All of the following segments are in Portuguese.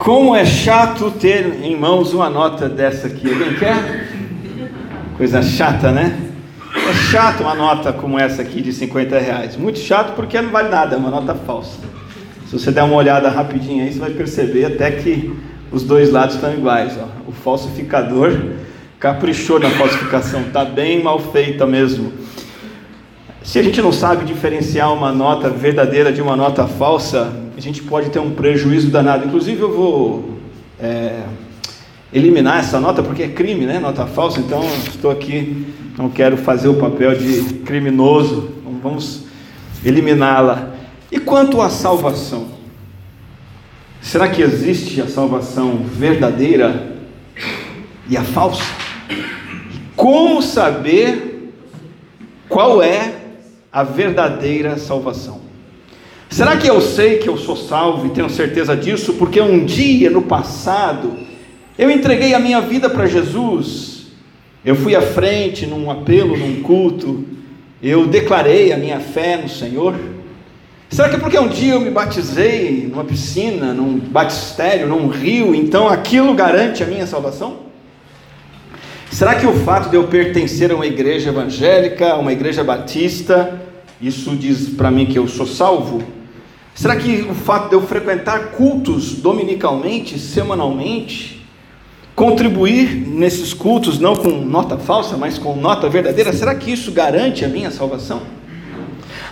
Como é chato ter em mãos uma nota dessa aqui. Alguém quer? Coisa chata, né? É chato uma nota como essa aqui de 50 reais. Muito chato porque não vale nada, é uma nota falsa. Se você der uma olhada rapidinho aí, você vai perceber até que os dois lados estão iguais. Ó. O falsificador caprichou na falsificação, está bem mal feita mesmo. Se a gente não sabe diferenciar uma nota verdadeira de uma nota falsa, a gente pode ter um prejuízo danado. Inclusive, eu vou é, eliminar essa nota porque é crime, né? Nota falsa. Então, estou aqui, não quero fazer o papel de criminoso. Então, vamos eliminá-la. E quanto à salvação? Será que existe a salvação verdadeira e a falsa? Como saber qual é a verdadeira salvação. Será que eu sei que eu sou salvo e tenho certeza disso porque um dia no passado eu entreguei a minha vida para Jesus? Eu fui à frente num apelo, num culto, eu declarei a minha fé no Senhor? Será que é porque um dia eu me batizei numa piscina, num batistério, num rio, então aquilo garante a minha salvação? Será que o fato de eu pertencer a uma igreja evangélica, a uma igreja batista, isso diz para mim que eu sou salvo? Será que o fato de eu frequentar cultos dominicalmente, semanalmente, contribuir nesses cultos não com nota falsa, mas com nota verdadeira, será que isso garante a minha salvação?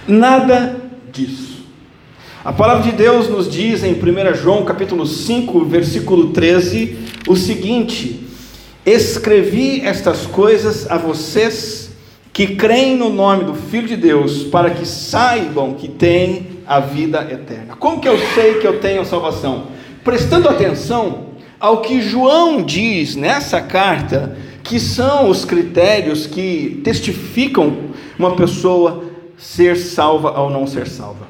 Nada disso. A palavra de Deus nos diz em 1 João capítulo 5, versículo 13, o seguinte: Escrevi estas coisas a vocês que creem no nome do Filho de Deus, para que saibam que têm a vida eterna. Como que eu sei que eu tenho salvação? Prestando atenção ao que João diz nessa carta, que são os critérios que testificam uma pessoa ser salva ou não ser salva.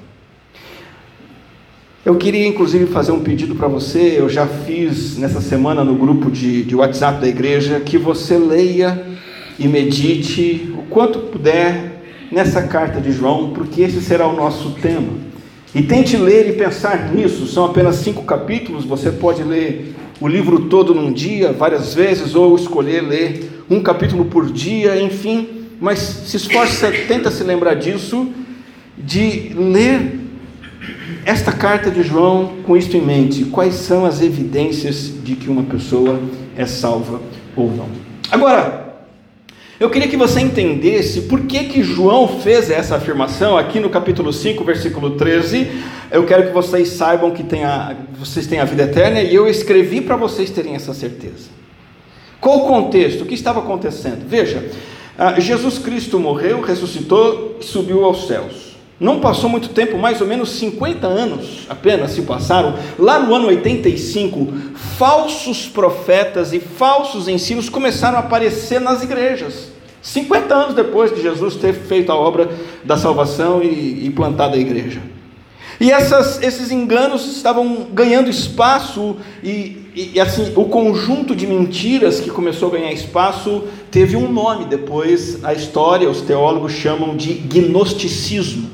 Eu queria inclusive fazer um pedido para você, eu já fiz nessa semana no grupo de, de WhatsApp da igreja, que você leia e medite o quanto puder nessa carta de João, porque esse será o nosso tema. E tente ler e pensar nisso, são apenas cinco capítulos, você pode ler o livro todo num dia, várias vezes, ou escolher ler um capítulo por dia, enfim, mas se esforce, tenta se lembrar disso, de ler esta carta de João, com isto em mente, quais são as evidências de que uma pessoa é salva ou não? Agora, eu queria que você entendesse por que, que João fez essa afirmação aqui no capítulo 5, versículo 13. Eu quero que vocês saibam que tem a, vocês têm a vida eterna e eu escrevi para vocês terem essa certeza. Qual o contexto? O que estava acontecendo? Veja, ah, Jesus Cristo morreu, ressuscitou e subiu aos céus. Não passou muito tempo, mais ou menos 50 anos apenas se passaram. Lá no ano 85, falsos profetas e falsos ensinos começaram a aparecer nas igrejas. 50 anos depois de Jesus ter feito a obra da salvação e, e plantado a igreja. E essas, esses enganos estavam ganhando espaço, e, e, assim, o conjunto de mentiras que começou a ganhar espaço teve um nome depois, a história, os teólogos chamam de gnosticismo.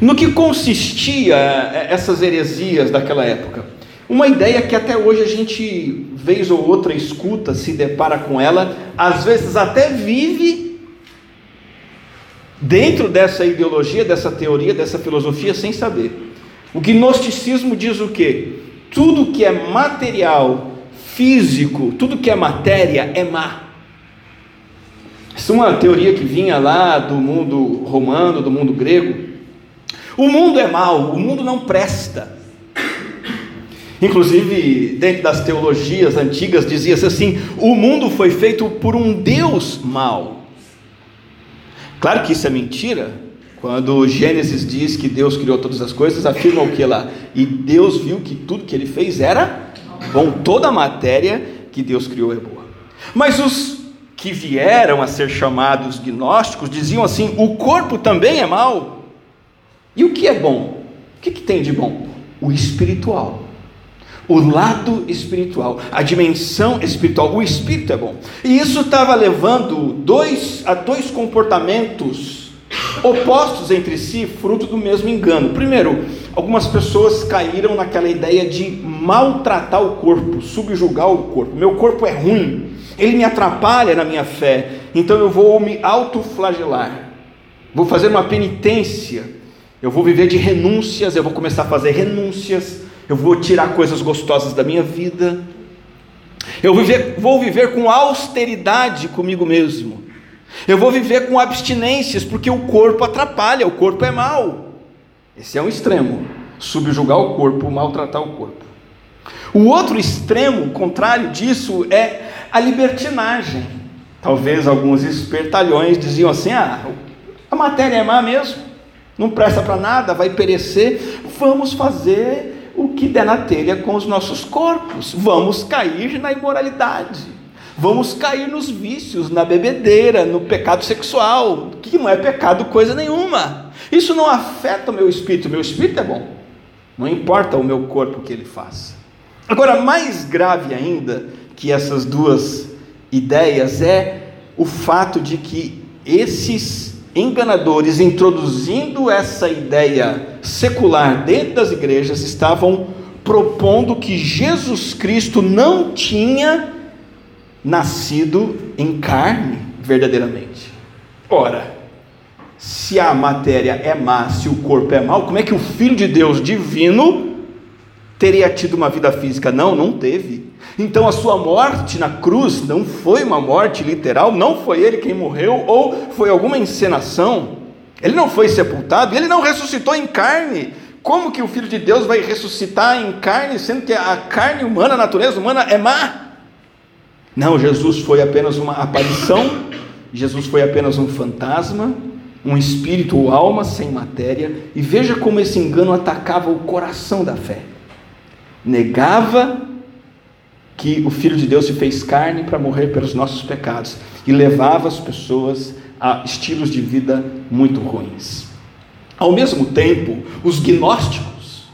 No que consistia eh, essas heresias daquela época? Uma ideia que até hoje a gente, vez ou outra, escuta, se depara com ela, às vezes até vive dentro dessa ideologia, dessa teoria, dessa filosofia, sem saber. O gnosticismo diz o quê? Tudo que é material, físico, tudo que é matéria é má. Essa é uma teoria que vinha lá do mundo romano, do mundo grego. O mundo é mau, o mundo não presta. Inclusive, dentro das teologias antigas, dizia-se assim: o mundo foi feito por um Deus mau. Claro que isso é mentira. Quando Gênesis diz que Deus criou todas as coisas, afirma o que lá? E Deus viu que tudo que ele fez era bom, toda a matéria que Deus criou é boa. Mas os que vieram a ser chamados gnósticos diziam assim: o corpo também é mau. E o que é bom? O que, que tem de bom? O espiritual. O lado espiritual, a dimensão espiritual, o espírito é bom. E isso estava levando dois, a dois comportamentos opostos entre si, fruto do mesmo engano. Primeiro, algumas pessoas caíram naquela ideia de maltratar o corpo, subjugar o corpo. Meu corpo é ruim, ele me atrapalha na minha fé, então eu vou me autoflagelar, vou fazer uma penitência, eu vou viver de renúncias, eu vou começar a fazer renúncias, eu vou tirar coisas gostosas da minha vida, eu vou viver, vou viver com austeridade comigo mesmo, eu vou viver com abstinências, porque o corpo atrapalha, o corpo é mau. Esse é um extremo, subjugar o corpo, maltratar o corpo. O outro extremo, contrário disso, é a libertinagem. Talvez alguns espertalhões diziam assim: ah, a matéria é má mesmo, não presta para nada, vai perecer, vamos fazer o que der na telha com os nossos corpos, vamos cair na imoralidade, vamos cair nos vícios, na bebedeira, no pecado sexual, que não é pecado coisa nenhuma. Isso não afeta o meu espírito, meu espírito é bom, não importa o meu corpo que ele faça. Agora, mais grave ainda que essas duas ideias é o fato de que esses enganadores, introduzindo essa ideia secular dentro das igrejas, estavam propondo que Jesus Cristo não tinha nascido em carne verdadeiramente. Ora, se a matéria é má, se o corpo é mau, como é que o Filho de Deus divino teria tido uma vida física? Não, não teve. Então a sua morte na cruz não foi uma morte literal, não foi ele quem morreu, ou foi alguma encenação. Ele não foi sepultado, ele não ressuscitou em carne. Como que o Filho de Deus vai ressuscitar em carne, sendo que a carne humana, a natureza humana é má? Não, Jesus foi apenas uma aparição, Jesus foi apenas um fantasma, um espírito ou alma sem matéria, e veja como esse engano atacava o coração da fé. Negava que o Filho de Deus se fez carne para morrer pelos nossos pecados e levava as pessoas a estilos de vida muito ruins. Ao mesmo tempo, os gnósticos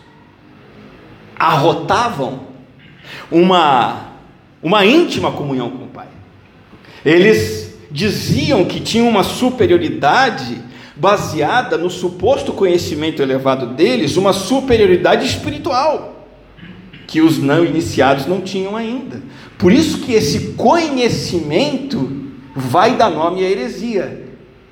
arrotavam uma, uma íntima comunhão com o Pai. Eles diziam que tinham uma superioridade baseada no suposto conhecimento elevado deles, uma superioridade espiritual que os não iniciados não tinham ainda. Por isso que esse conhecimento vai dar nome à heresia,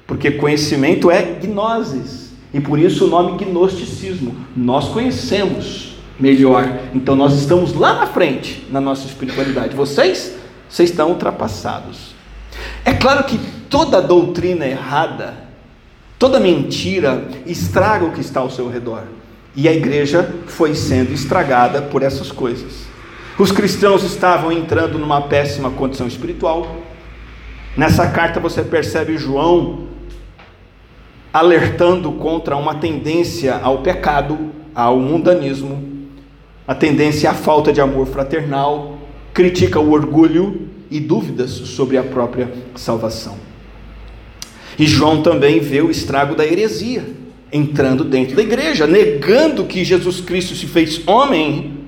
porque conhecimento é gnosis, e por isso o nome gnosticismo. Nós conhecemos melhor, então nós estamos lá na frente na nossa espiritualidade. Vocês, vocês estão ultrapassados. É claro que toda doutrina errada, toda mentira estraga o que está ao seu redor. E a igreja foi sendo estragada por essas coisas. Os cristãos estavam entrando numa péssima condição espiritual. Nessa carta você percebe João alertando contra uma tendência ao pecado, ao mundanismo, a tendência à falta de amor fraternal, critica o orgulho e dúvidas sobre a própria salvação. E João também vê o estrago da heresia, entrando dentro da igreja, negando que Jesus Cristo se fez homem,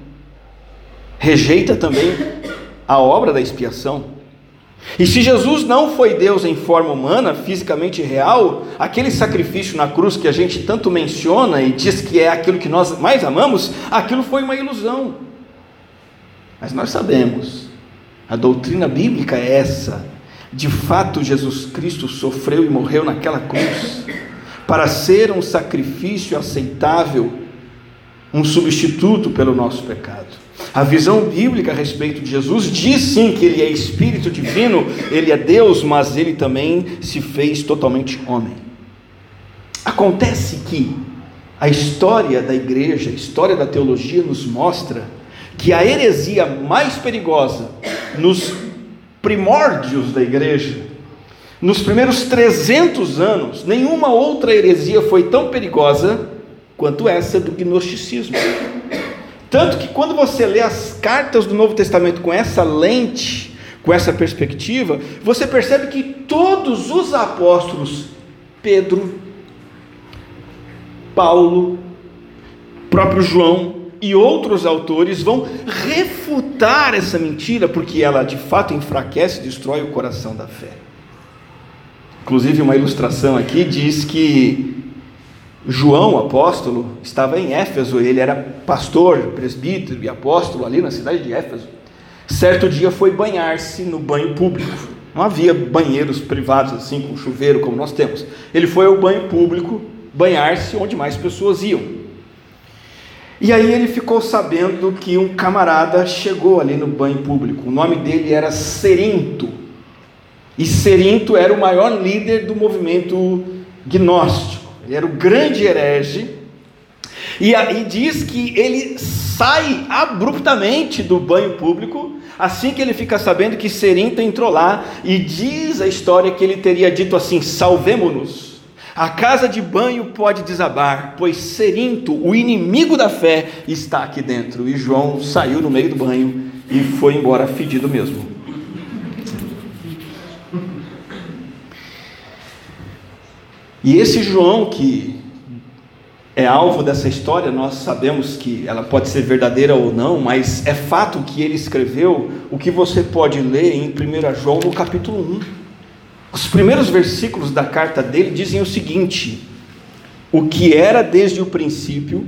rejeita também a obra da expiação. E se Jesus não foi Deus em forma humana, fisicamente real, aquele sacrifício na cruz que a gente tanto menciona e diz que é aquilo que nós mais amamos, aquilo foi uma ilusão. Mas nós sabemos a doutrina bíblica é essa. De fato, Jesus Cristo sofreu e morreu naquela cruz para ser um sacrifício aceitável, um substituto pelo nosso pecado. A visão bíblica a respeito de Jesus diz sim que ele é espírito divino, ele é Deus, mas ele também se fez totalmente homem. Acontece que a história da igreja, a história da teologia nos mostra que a heresia mais perigosa nos primórdios da igreja, nos primeiros 300 anos, nenhuma outra heresia foi tão perigosa quanto essa do gnosticismo. Tanto que quando você lê as cartas do Novo Testamento com essa lente, com essa perspectiva, você percebe que todos os apóstolos, Pedro, Paulo, próprio João, e outros autores vão refutar essa mentira, porque ela de fato enfraquece e destrói o coração da fé. Inclusive, uma ilustração aqui diz que João, apóstolo, estava em Éfeso, ele era pastor, presbítero e apóstolo ali na cidade de Éfeso. Certo dia foi banhar-se no banho público. Não havia banheiros privados assim, com chuveiro como nós temos. Ele foi ao banho público banhar-se onde mais pessoas iam. E aí ele ficou sabendo que um camarada chegou ali no banho público. O nome dele era Serinto. E Serinto era o maior líder do movimento gnóstico. Ele era o grande herege. E aí diz que ele sai abruptamente do banho público, assim que ele fica sabendo que Serinto entrou lá, e diz a história que ele teria dito assim: salvemo-nos. A casa de banho pode desabar, pois Serinto, o inimigo da fé, está aqui dentro. E João saiu no meio do banho e foi embora fedido mesmo. E esse João que é alvo dessa história, nós sabemos que ela pode ser verdadeira ou não, mas é fato que ele escreveu o que você pode ler em 1 João no capítulo 1. Os primeiros versículos da carta dele dizem o seguinte: O que era desde o princípio,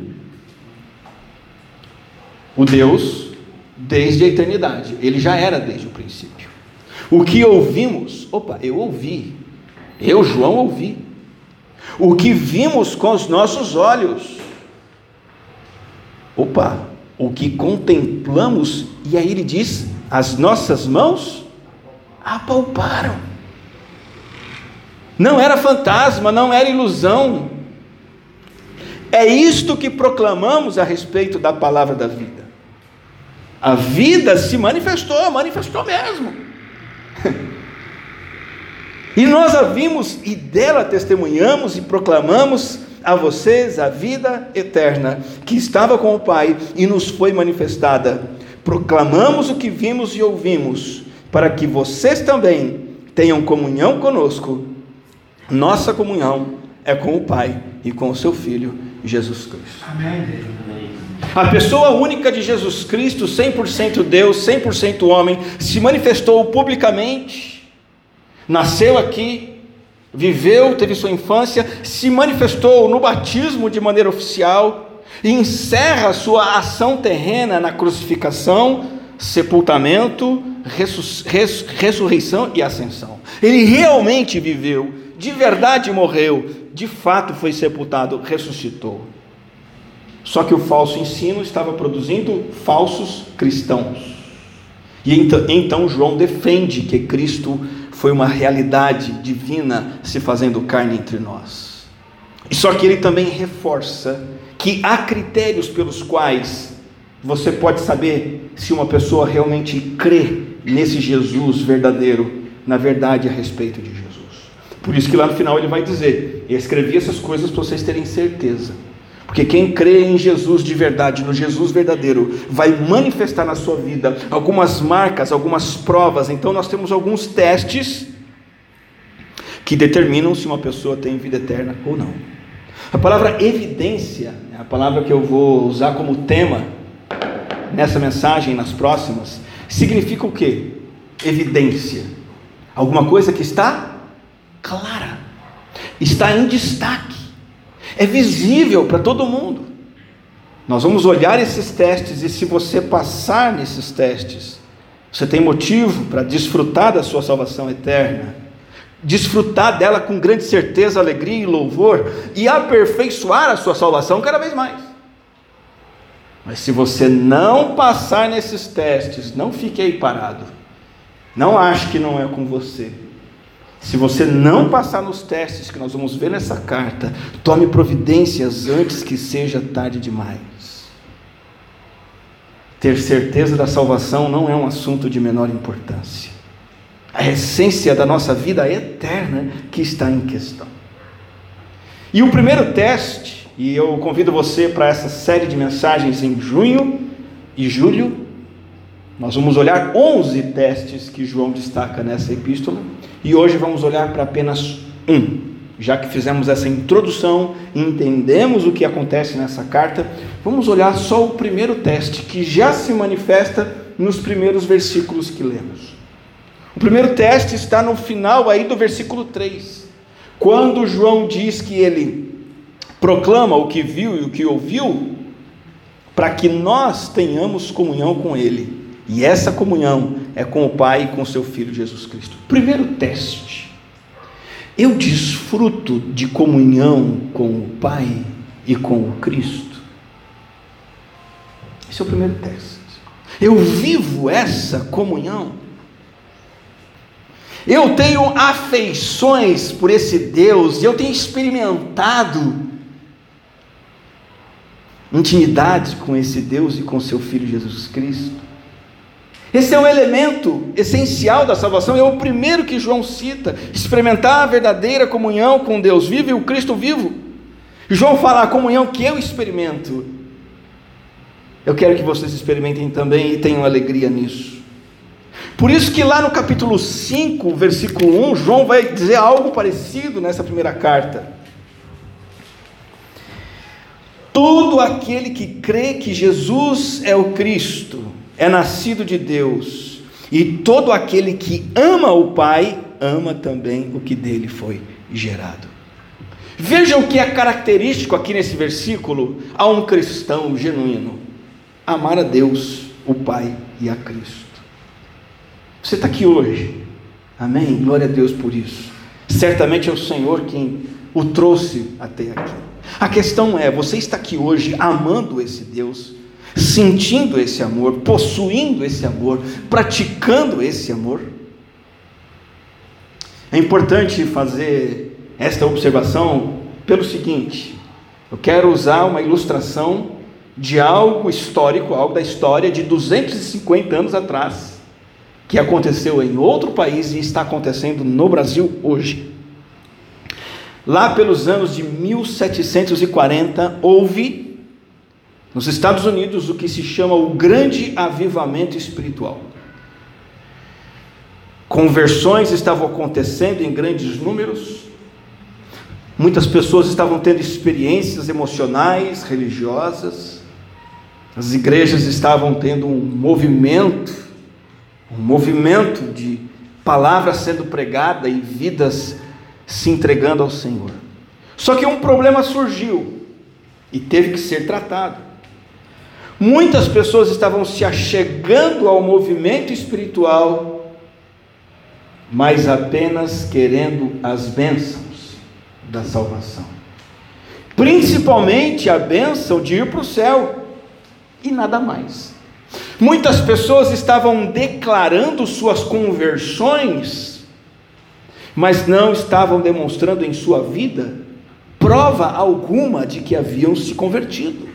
o Deus, desde a eternidade, ele já era desde o princípio. O que ouvimos, opa, eu ouvi, eu, João, ouvi o que vimos com os nossos olhos. Opa, o que contemplamos, e aí ele diz: as nossas mãos apalparam. Não era fantasma, não era ilusão. É isto que proclamamos a respeito da palavra da vida. A vida se manifestou, manifestou mesmo. E nós a vimos e dela testemunhamos e proclamamos a vocês a vida eterna que estava com o Pai e nos foi manifestada. Proclamamos o que vimos e ouvimos, para que vocês também tenham comunhão conosco. Nossa comunhão é com o Pai e com o seu Filho, Jesus Cristo. Amém. A pessoa única de Jesus Cristo, 100% Deus, 100% homem, se manifestou publicamente nasceu aqui, viveu, teve sua infância, se manifestou no batismo de maneira oficial e encerra sua ação terrena na crucificação, sepultamento, ressurreição e ascensão. Ele realmente viveu, de verdade morreu, de fato foi sepultado, ressuscitou. Só que o falso ensino estava produzindo falsos cristãos. E então, então João defende que Cristo foi uma realidade divina se fazendo carne entre nós. Só que ele também reforça que há critérios pelos quais você pode saber se uma pessoa realmente crê nesse Jesus verdadeiro, na verdade a respeito de Jesus. Por isso que lá no final ele vai dizer: Eu escrevi essas coisas para vocês terem certeza. Porque quem crê em Jesus de verdade, no Jesus verdadeiro, vai manifestar na sua vida algumas marcas, algumas provas. Então nós temos alguns testes que determinam se uma pessoa tem vida eterna ou não. A palavra evidência, é a palavra que eu vou usar como tema nessa mensagem nas próximas, significa o que? Evidência. Alguma coisa que está clara, está em destaque é visível para todo mundo. Nós vamos olhar esses testes e se você passar nesses testes, você tem motivo para desfrutar da sua salvação eterna, desfrutar dela com grande certeza, alegria e louvor e aperfeiçoar a sua salvação cada vez mais. Mas se você não passar nesses testes, não fique aí parado. Não ache que não é com você. Se você não passar nos testes que nós vamos ver nessa carta, tome providências antes que seja tarde demais. Ter certeza da salvação não é um assunto de menor importância. A essência da nossa vida é eterna que está em questão. E o primeiro teste, e eu convido você para essa série de mensagens em junho e julho, nós vamos olhar 11 testes que João destaca nessa epístola e hoje vamos olhar para apenas um. Já que fizemos essa introdução entendemos o que acontece nessa carta, vamos olhar só o primeiro teste que já se manifesta nos primeiros versículos que lemos. O primeiro teste está no final aí do versículo 3, quando João diz que ele proclama o que viu e o que ouviu, para que nós tenhamos comunhão com Ele. E essa comunhão é com o Pai e com seu Filho Jesus Cristo. Primeiro teste. Eu desfruto de comunhão com o Pai e com o Cristo. Esse é o primeiro teste. Eu vivo essa comunhão. Eu tenho afeições por esse Deus, eu tenho experimentado intimidade com esse Deus e com seu Filho Jesus Cristo. Esse é um elemento essencial da salvação, é o primeiro que João cita: experimentar a verdadeira comunhão com Deus vivo e o Cristo vivo. João fala a comunhão que eu experimento. Eu quero que vocês experimentem também e tenham alegria nisso. Por isso que lá no capítulo 5, versículo 1, João vai dizer algo parecido nessa primeira carta. Todo aquele que crê que Jesus é o Cristo é nascido de Deus, e todo aquele que ama o Pai ama também o que dele foi gerado. Vejam que é característico aqui nesse versículo a um cristão genuíno: amar a Deus, o Pai e a Cristo. Você está aqui hoje, amém? Glória a Deus por isso. Certamente é o Senhor quem o trouxe até aqui. A questão é: você está aqui hoje amando esse Deus, sentindo esse amor, possuindo esse amor, praticando esse amor? É importante fazer esta observação pelo seguinte: eu quero usar uma ilustração de algo histórico, algo da história de 250 anos atrás, que aconteceu em outro país e está acontecendo no Brasil hoje. Lá pelos anos de 1740, houve nos Estados Unidos o que se chama o Grande Avivamento Espiritual. Conversões estavam acontecendo em grandes números, muitas pessoas estavam tendo experiências emocionais, religiosas, as igrejas estavam tendo um movimento, um movimento de palavras sendo pregada e vidas se entregando ao Senhor. Só que um problema surgiu e teve que ser tratado. Muitas pessoas estavam se achegando ao movimento espiritual, mas apenas querendo as bênçãos da salvação. Principalmente a bênção de ir para o céu e nada mais. Muitas pessoas estavam declarando suas conversões mas não estavam demonstrando em sua vida prova alguma de que haviam se convertido.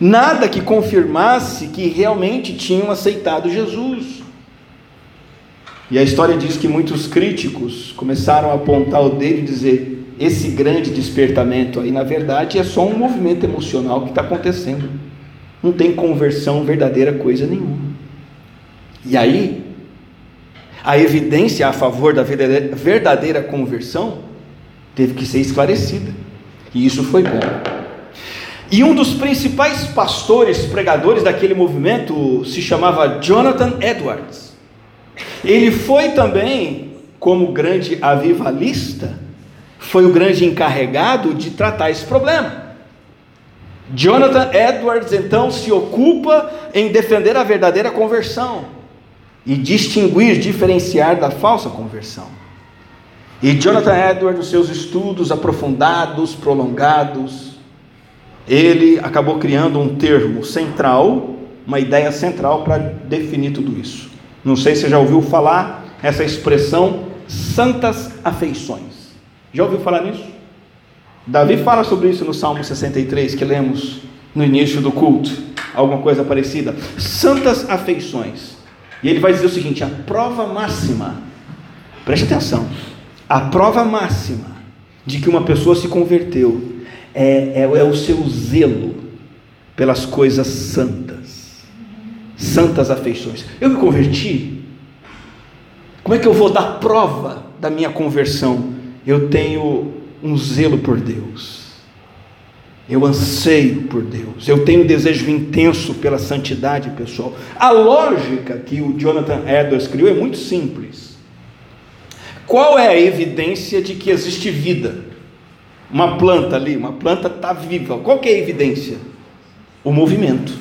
Nada que confirmasse que realmente tinham aceitado Jesus. E a história diz que muitos críticos começaram a apontar o dedo e dizer: esse grande despertamento aí, na verdade, é só um movimento emocional que está acontecendo. Não tem conversão verdadeira coisa nenhuma. E aí, a evidência a favor da verdadeira conversão teve que ser esclarecida. E isso foi bom. E um dos principais pastores, pregadores daquele movimento se chamava Jonathan Edwards. Ele foi também, como grande avivalista, foi o grande encarregado de tratar esse problema. Jonathan Edwards então se ocupa em defender a verdadeira conversão e distinguir, diferenciar da falsa conversão. E Jonathan Edwards, nos seus estudos aprofundados, prolongados, ele acabou criando um termo central, uma ideia central para definir tudo isso. Não sei se você já ouviu falar essa expressão santas afeições. Já ouviu falar nisso? Davi fala sobre isso no Salmo 63 que lemos no início do culto, alguma coisa parecida. Santas afeições. E ele vai dizer o seguinte: a prova máxima, preste atenção, a prova máxima de que uma pessoa se converteu é, é, é o seu zelo pelas coisas santas, santas afeições. Eu me converti, como é que eu vou dar prova da minha conversão? Eu tenho um zelo por Deus. Eu anseio por Deus, eu tenho um desejo intenso pela santidade pessoal. A lógica que o Jonathan Edwards criou é muito simples. Qual é a evidência de que existe vida? Uma planta ali, uma planta está viva. Qual que é a evidência? O movimento.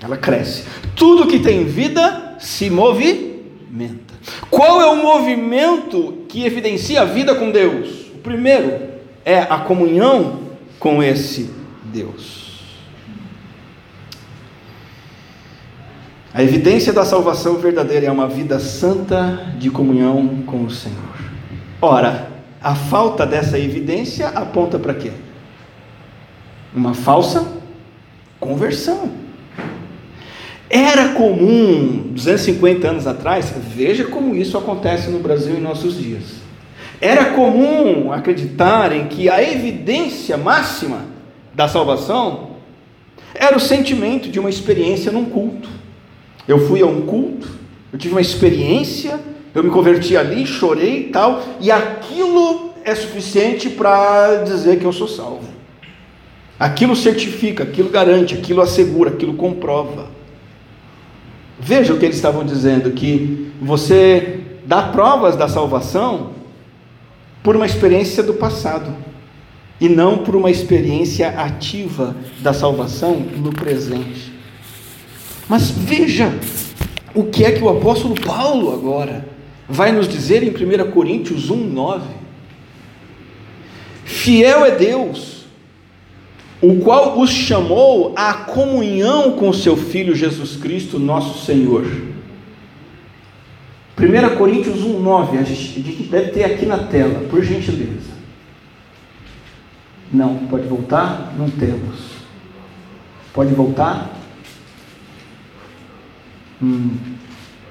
Ela cresce. Tudo que tem vida se movimenta. Qual é o movimento que evidencia a vida com Deus? O primeiro é a comunhão com esse Deus. A evidência da salvação verdadeira é uma vida santa de comunhão com o Senhor. Ora, a falta dessa evidência aponta para quê? Uma falsa conversão. Era comum, 250 anos atrás, veja como isso acontece no Brasil em nossos dias. Era comum acreditarem que a evidência máxima da salvação era o sentimento de uma experiência num culto. Eu fui a um culto, eu tive uma experiência, eu me converti ali, chorei e tal, e aquilo é suficiente para dizer que eu sou salvo. Aquilo certifica, aquilo garante, aquilo assegura, aquilo comprova. Veja o que eles estavam dizendo: que você dá provas da salvação por uma experiência do passado, e não por uma experiência ativa da salvação no presente. Mas veja o que é que o apóstolo Paulo agora vai nos dizer em 1 Coríntios 1, 9. Fiel é Deus, o qual os chamou à comunhão com seu Filho Jesus Cristo, nosso Senhor. 1 Coríntios 1, 9, a gente, a gente deve ter aqui na tela, por gentileza. Não, pode voltar? Não temos. Pode voltar? Hum,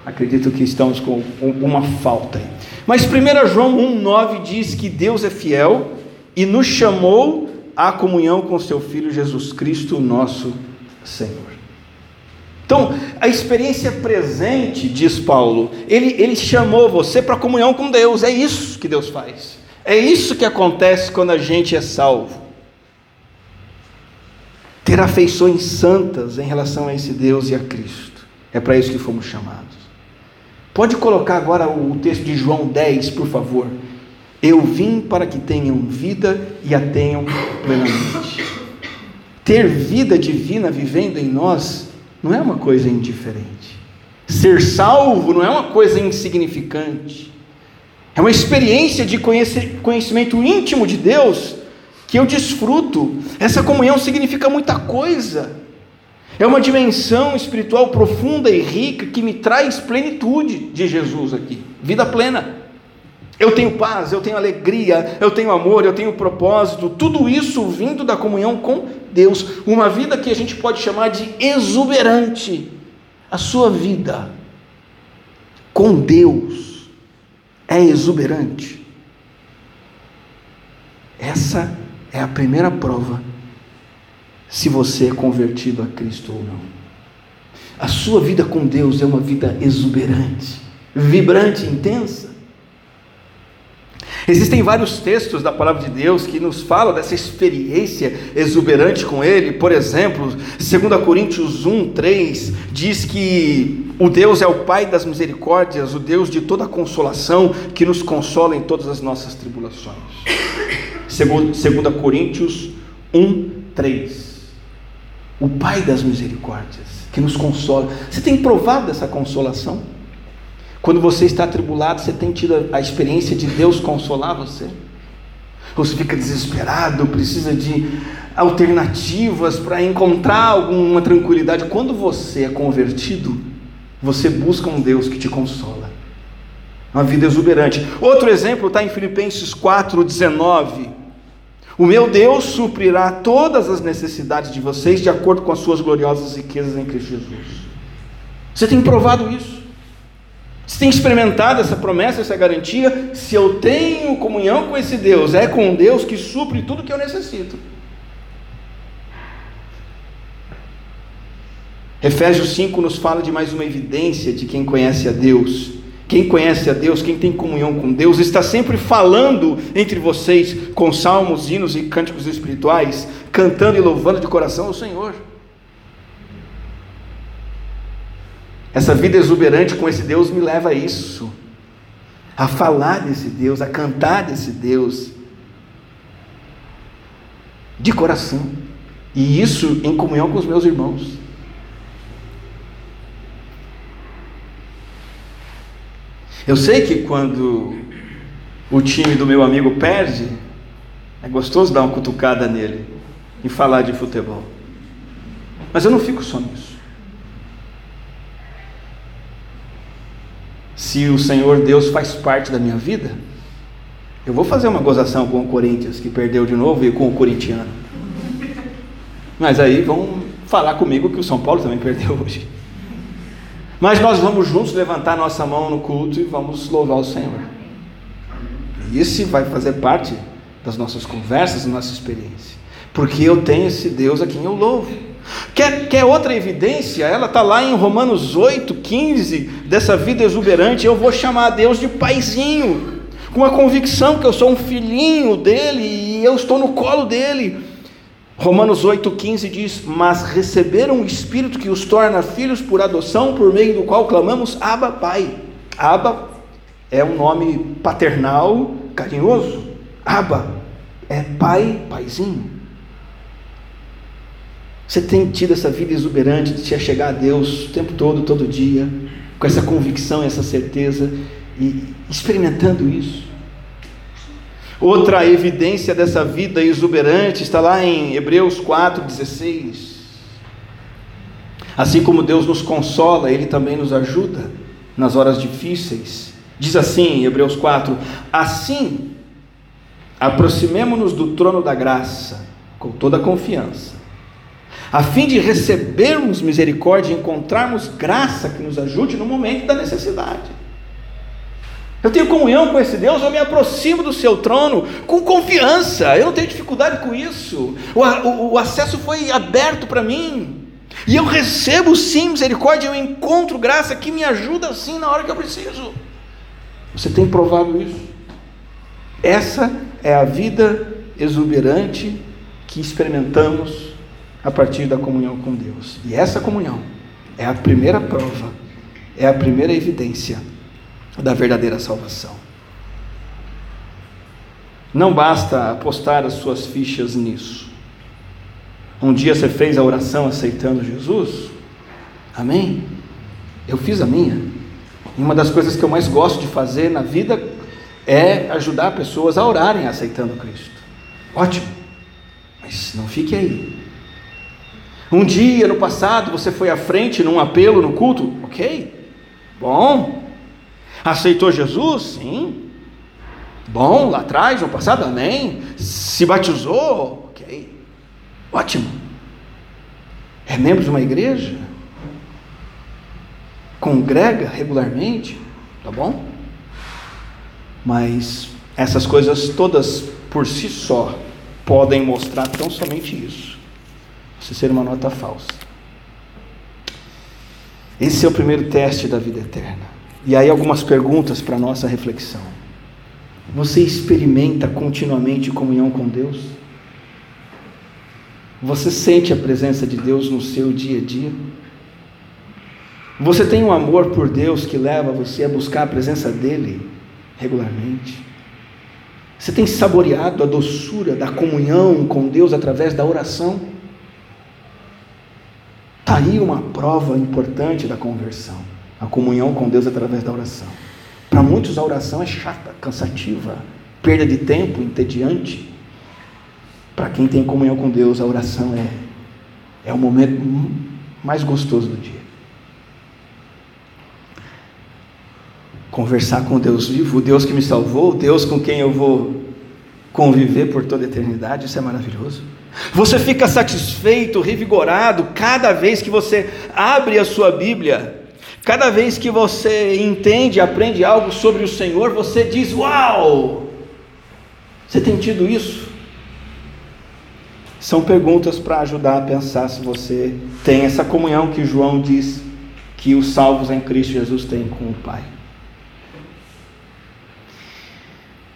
acredito que estamos com uma falta. Mas 1 João 1,9 diz que Deus é fiel e nos chamou à comunhão com seu Filho Jesus Cristo, nosso Senhor. Então, a experiência presente, diz Paulo, ele, ele chamou você para comunhão com Deus, é isso que Deus faz, é isso que acontece quando a gente é salvo. Ter afeições santas em relação a esse Deus e a Cristo. É para isso que fomos chamados. Pode colocar agora o texto de João 10, por favor. Eu vim para que tenham vida e a tenham plenamente. Ter vida divina vivendo em nós não é uma coisa indiferente. Ser salvo não é uma coisa insignificante. É uma experiência de conhecimento íntimo de Deus que eu desfruto. Essa comunhão significa muita coisa. É uma dimensão espiritual profunda e rica que me traz plenitude de Jesus aqui, vida plena. Eu tenho paz, eu tenho alegria, eu tenho amor, eu tenho propósito, tudo isso vindo da comunhão com Deus. Uma vida que a gente pode chamar de exuberante. A sua vida com Deus é exuberante. Essa é a primeira prova se você é convertido a Cristo ou não. A sua vida com Deus é uma vida exuberante, vibrante, intensa. Existem vários textos da palavra de Deus que nos falam dessa experiência exuberante com Ele. Por exemplo, 2 Coríntios 1, 3 diz que o Deus é o Pai das misericórdias, o Deus de toda consolação, que nos consola em todas as nossas tribulações. 2 Coríntios 1, 3 o Pai das misericórdias, que nos consola. Você tem provado essa consolação? Quando você está atribulado, você tem tido a experiência de Deus consolar você? Ou você fica desesperado, precisa de alternativas para encontrar alguma tranquilidade? Quando você é convertido, você busca um Deus que te consola. Uma vida exuberante. Outro exemplo está em Filipenses 4,19 o meu Deus suprirá todas as necessidades de vocês de acordo com as suas gloriosas riquezas em Cristo Jesus. Você tem provado isso? Você tem experimentado essa promessa, essa garantia? Se eu tenho comunhão com esse Deus, é com Deus que supre tudo que eu necessito. Efésios 5 nos fala de mais uma evidência de quem conhece a Deus. Quem conhece a Deus, quem tem comunhão com Deus, está sempre falando entre vocês com salmos, hinos e cânticos espirituais, cantando e louvando de coração o Senhor. Essa vida exuberante com esse Deus me leva a isso, a falar desse Deus, a cantar desse Deus. de coração. E isso em comunhão com os meus irmãos. Eu sei que quando o time do meu amigo perde, é gostoso dar uma cutucada nele e falar de futebol. Mas eu não fico só nisso. Se o Senhor Deus faz parte da minha vida, eu vou fazer uma gozação com o Corinthians, que perdeu de novo, e com o corintiano. Mas aí vão falar comigo que o São Paulo também perdeu hoje. Mas nós vamos juntos levantar nossa mão no culto e vamos louvar o Senhor. E isso vai fazer parte das nossas conversas, da nossa experiência. Porque eu tenho esse Deus a quem eu louvo. Quer, quer outra evidência? Ela está lá em Romanos 8, 15, dessa vida exuberante. Eu vou chamar a Deus de paizinho, com a convicção que eu sou um filhinho dele e eu estou no colo dele. Romanos 8,15 diz: Mas receberam o Espírito que os torna filhos por adoção, por meio do qual clamamos Abba, Pai. Abba é um nome paternal carinhoso. Abba é pai, paizinho. Você tem tido essa vida exuberante de se chegar a Deus o tempo todo, todo dia, com essa convicção, essa certeza, e experimentando isso. Outra evidência dessa vida exuberante está lá em Hebreus 4,16. Assim como Deus nos consola, Ele também nos ajuda nas horas difíceis. Diz assim, em Hebreus 4: Assim, aproximemo-nos do trono da graça, com toda a confiança, a fim de recebermos misericórdia e encontrarmos graça que nos ajude no momento da necessidade. Eu tenho comunhão com esse Deus, eu me aproximo do seu trono com confiança, eu não tenho dificuldade com isso. O, o, o acesso foi aberto para mim, e eu recebo sim misericórdia, eu encontro graça que me ajuda sim na hora que eu preciso. Você tem provado isso? Essa é a vida exuberante que experimentamos a partir da comunhão com Deus. E essa comunhão é a primeira prova, é a primeira evidência da verdadeira salvação. Não basta apostar as suas fichas nisso. Um dia você fez a oração aceitando Jesus? Amém? Eu fiz a minha. E uma das coisas que eu mais gosto de fazer na vida é ajudar pessoas a orarem aceitando Cristo. Ótimo. Mas não fique aí. Um dia no passado você foi à frente num apelo no culto? Ok. Bom. Aceitou Jesus? Sim. Bom, lá atrás, no passado, amém. Se batizou? Ok. Ótimo. É membro de uma igreja? Congrega regularmente? Tá bom? Mas essas coisas todas por si só podem mostrar tão somente isso. Você ser uma nota falsa. Esse é o primeiro teste da vida eterna. E aí algumas perguntas para nossa reflexão. Você experimenta continuamente comunhão com Deus? Você sente a presença de Deus no seu dia a dia? Você tem um amor por Deus que leva você a buscar a presença dEle regularmente? Você tem saboreado a doçura da comunhão com Deus através da oração? Está aí uma prova importante da conversão a comunhão com Deus através da oração. Para muitos a oração é chata, cansativa, perda de tempo, entediante. Para quem tem comunhão com Deus, a oração é, é o momento mais gostoso do dia. Conversar com Deus vivo, o Deus que me salvou, o Deus com quem eu vou conviver por toda a eternidade, isso é maravilhoso. Você fica satisfeito, revigorado, cada vez que você abre a sua Bíblia Cada vez que você entende, aprende algo sobre o Senhor, você diz: Uau! Você tem tido isso? São perguntas para ajudar a pensar se você tem essa comunhão que João diz que os salvos em Cristo Jesus têm com o Pai.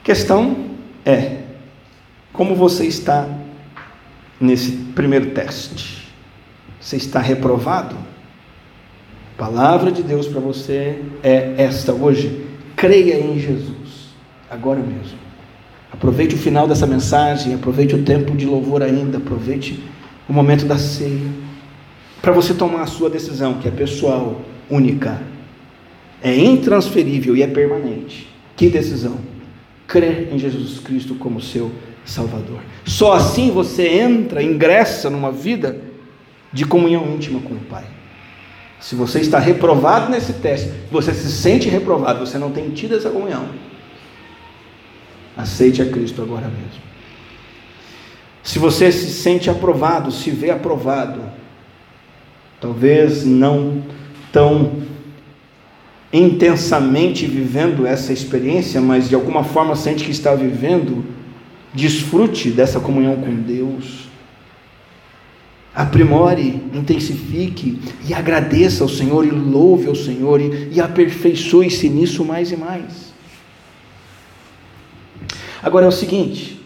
Questão é: como você está nesse primeiro teste? Você está reprovado? Palavra de Deus para você é esta hoje. Creia em Jesus, agora mesmo. Aproveite o final dessa mensagem, aproveite o tempo de louvor ainda, aproveite o momento da ceia, para você tomar a sua decisão, que é pessoal, única, é intransferível e é permanente. Que decisão? Crer em Jesus Cristo como seu Salvador. Só assim você entra, ingressa numa vida de comunhão íntima com o Pai. Se você está reprovado nesse teste, você se sente reprovado, você não tem tido essa comunhão, aceite a Cristo agora mesmo. Se você se sente aprovado, se vê aprovado, talvez não tão intensamente vivendo essa experiência, mas de alguma forma sente que está vivendo, desfrute dessa comunhão com Deus aprimore, intensifique e agradeça ao Senhor e louve ao Senhor e, e aperfeiçoe-se nisso mais e mais. Agora é o seguinte: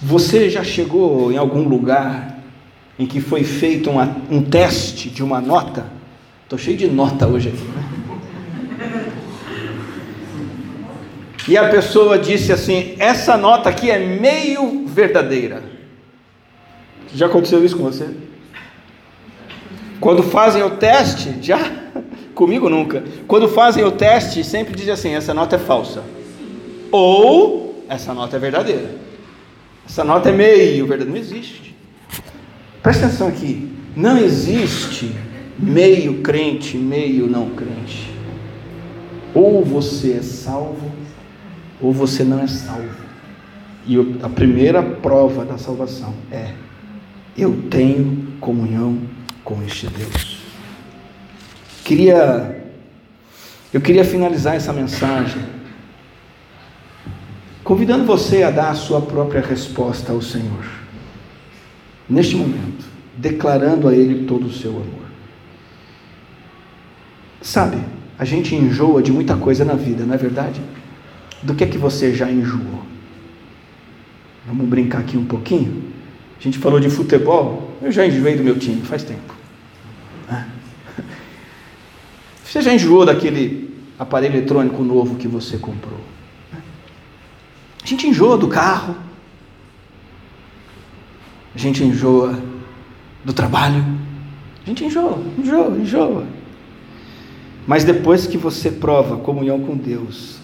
você já chegou em algum lugar em que foi feito uma, um teste de uma nota? Estou cheio de nota hoje aqui, né? E a pessoa disse assim: essa nota aqui é meio verdadeira. Já aconteceu isso com você? Quando fazem o teste, já comigo nunca. Quando fazem o teste, sempre dizem assim: essa nota é falsa. Ou essa nota é verdadeira. Essa nota é meio verdadeira. Não existe. Presta atenção aqui. Não existe meio crente, meio não crente. Ou você é salvo, ou você não é salvo. E a primeira prova da salvação é eu tenho comunhão com este Deus. Queria eu queria finalizar essa mensagem convidando você a dar a sua própria resposta ao Senhor. Neste momento, declarando a ele todo o seu amor. Sabe, a gente enjoa de muita coisa na vida, não é verdade? Do que é que você já enjoou? Vamos brincar aqui um pouquinho? A gente falou de futebol, eu já enjoei do meu time, faz tempo. Né? Você já enjoou daquele aparelho eletrônico novo que você comprou? A gente enjoa do carro, a gente enjoa do trabalho, a gente enjoa, enjoa, enjoa. Mas depois que você prova comunhão com Deus,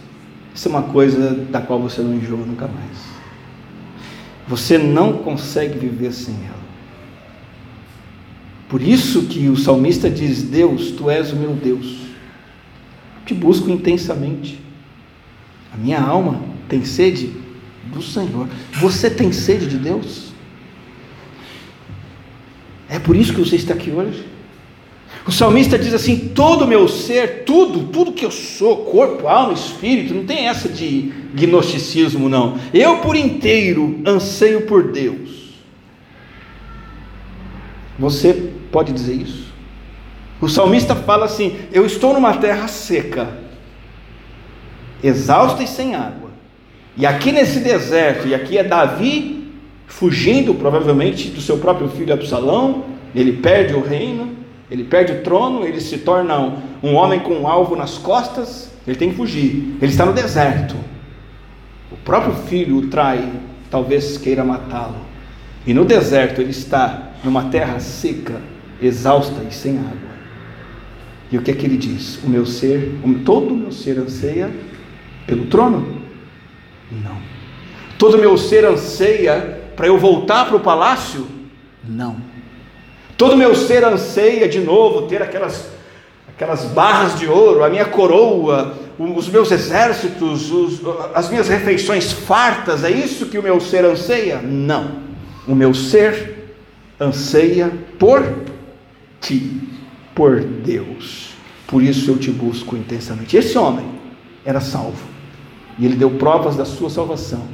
isso é uma coisa da qual você não enjoa nunca mais. Você não consegue viver sem ela. Por isso que o salmista diz: Deus, tu és o meu Deus. te busco intensamente. A minha alma tem sede do Senhor. Você tem sede de Deus? É por isso que você está aqui hoje? O salmista diz assim: todo o meu ser, tudo, tudo que eu sou, corpo, alma, espírito, não tem essa de gnosticismo, não. Eu por inteiro anseio por Deus. Você pode dizer isso? O salmista fala assim: Eu estou numa terra seca, exausta e sem água. E aqui nesse deserto, e aqui é Davi fugindo provavelmente do seu próprio filho Absalão, ele perde o reino ele perde o trono, ele se torna um, homem com um alvo nas costas, ele tem que fugir. Ele está no deserto. O próprio filho o trai, talvez queira matá-lo. E no deserto ele está numa terra seca, exausta e sem água. E o que é que ele diz? O meu ser, todo o meu ser anseia pelo trono? Não. Todo o meu ser anseia para eu voltar para o palácio? Não. Todo meu ser anseia de novo ter aquelas, aquelas barras de ouro, a minha coroa, os meus exércitos, os, as minhas refeições fartas. É isso que o meu ser anseia? Não. O meu ser anseia por ti, por Deus. Por isso eu te busco intensamente. Esse homem era salvo. E ele deu provas da sua salvação,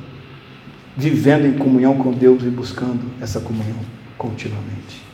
vivendo em comunhão com Deus e buscando essa comunhão continuamente.